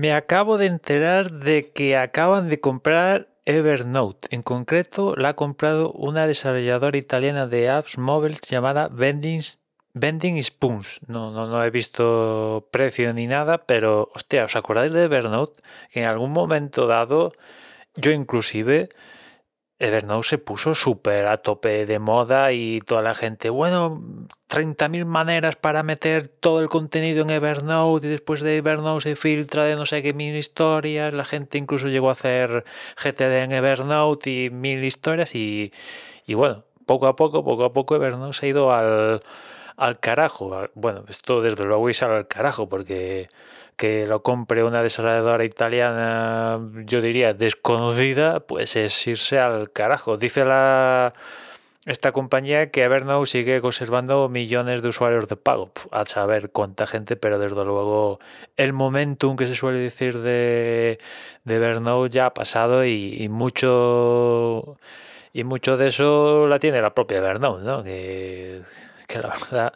Me acabo de enterar de que acaban de comprar Evernote. En concreto, la ha comprado una desarrolladora italiana de apps móviles llamada Vending Spoons. No, no, no he visto precio ni nada, pero hostia, ¿os acordáis de Evernote? Que en algún momento dado, yo inclusive Evernote se puso súper a tope de moda y toda la gente, bueno, 30.000 maneras para meter todo el contenido en Evernote y después de Evernote se filtra de no sé qué mil historias, la gente incluso llegó a hacer GTD en Evernote y mil historias y, y bueno, poco a poco, poco a poco Evernote se ha ido al, al carajo. Bueno, esto desde luego es al carajo porque que lo compre una desarrolladora italiana, yo diría desconocida, pues es irse al carajo. Dice la esta compañía que Evernote sigue conservando millones de usuarios de pago. a saber cuánta gente, pero desde luego el momentum que se suele decir de, de Evernote ya ha pasado y, mucho y mucho de eso la tiene la propia Evernote, ¿no? Que la verdad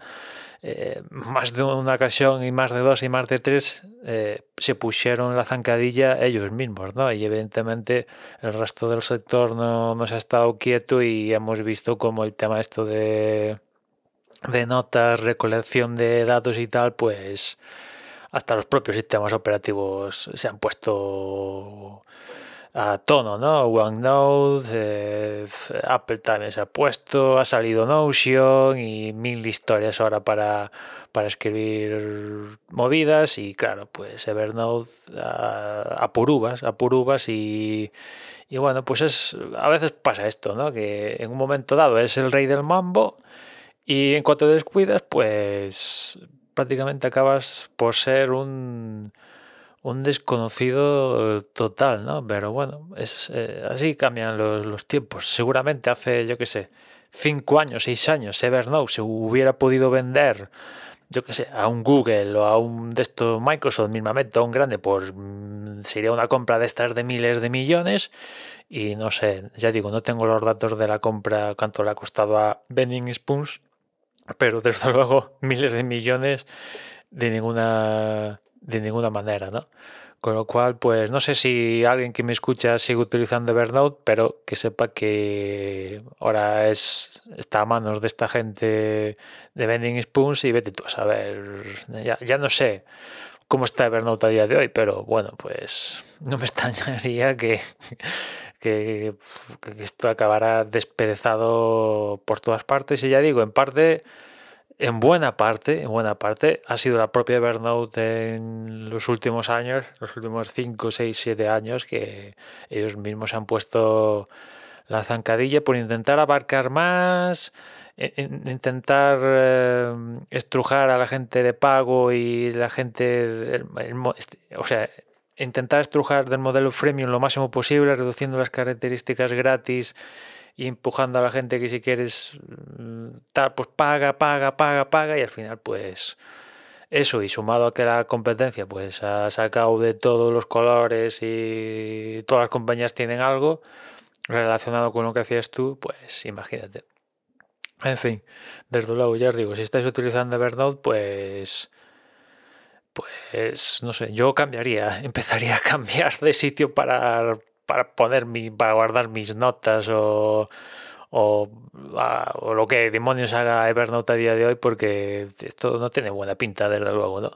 eh, más de una ocasión y más de dos y más de tres eh, se pusieron la zancadilla ellos mismos, ¿no? Y evidentemente el resto del sector no, no se ha estado quieto y hemos visto como el tema esto de, de notas, recolección de datos y tal, pues hasta los propios sistemas operativos se han puesto a tono, ¿no? OneNote, eh, Apple también se ha puesto, ha salido Notion y mil historias ahora para, para escribir movidas y claro, pues Evernote a, a a purubas y, y bueno, pues es a veces pasa esto, ¿no? Que en un momento dado es el rey del mambo y en cuanto descuidas, pues prácticamente acabas por ser un un desconocido total, ¿no? Pero bueno, es eh, así cambian los, tiempos. Seguramente hace, yo qué sé, cinco años, seis años, Evernote se hubiera podido vender, yo qué sé, a un Google o a un de estos Microsoft mismamente, a un grande, pues mm, sería una compra de estas de miles de millones. Y no sé, ya digo, no tengo los datos de la compra, cuánto le ha costado a Vending Spoons, pero desde luego miles de millones de ninguna de ninguna manera, ¿no? Con lo cual, pues no sé si alguien que me escucha sigue utilizando Evernote, pero que sepa que ahora es, está a manos de esta gente de Vending Spoons y vete tú a saber, ya, ya no sé cómo está Evernote a día de hoy, pero bueno, pues no me extrañaría que, que, esto acabará despedezado por todas partes y ya digo, en parte en buena parte, en buena parte, ha sido la propia Evernote en los últimos años, los últimos 5, 6, 7 años, que ellos mismos han puesto la zancadilla por intentar abarcar más, intentar eh, estrujar a la gente de pago y la gente, este, o sea, intentar estrujar del modelo freemium lo máximo posible, reduciendo las características gratis y empujando a la gente que si quieres tal, pues paga, paga, paga, paga y al final pues eso y sumado a que la competencia pues ha sacado de todos los colores y todas las compañías tienen algo relacionado con lo que hacías tú, pues imagínate. En fin, desde luego ya os digo, si estáis utilizando Evernote, pues pues no sé, yo cambiaría, empezaría a cambiar de sitio para para poner mi, para guardar mis notas o, o, lo que demonios haga Evernote a día de hoy porque esto no tiene buena pinta desde luego, ¿no?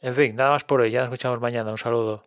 En fin, nada más por hoy, ya nos escuchamos mañana, un saludo.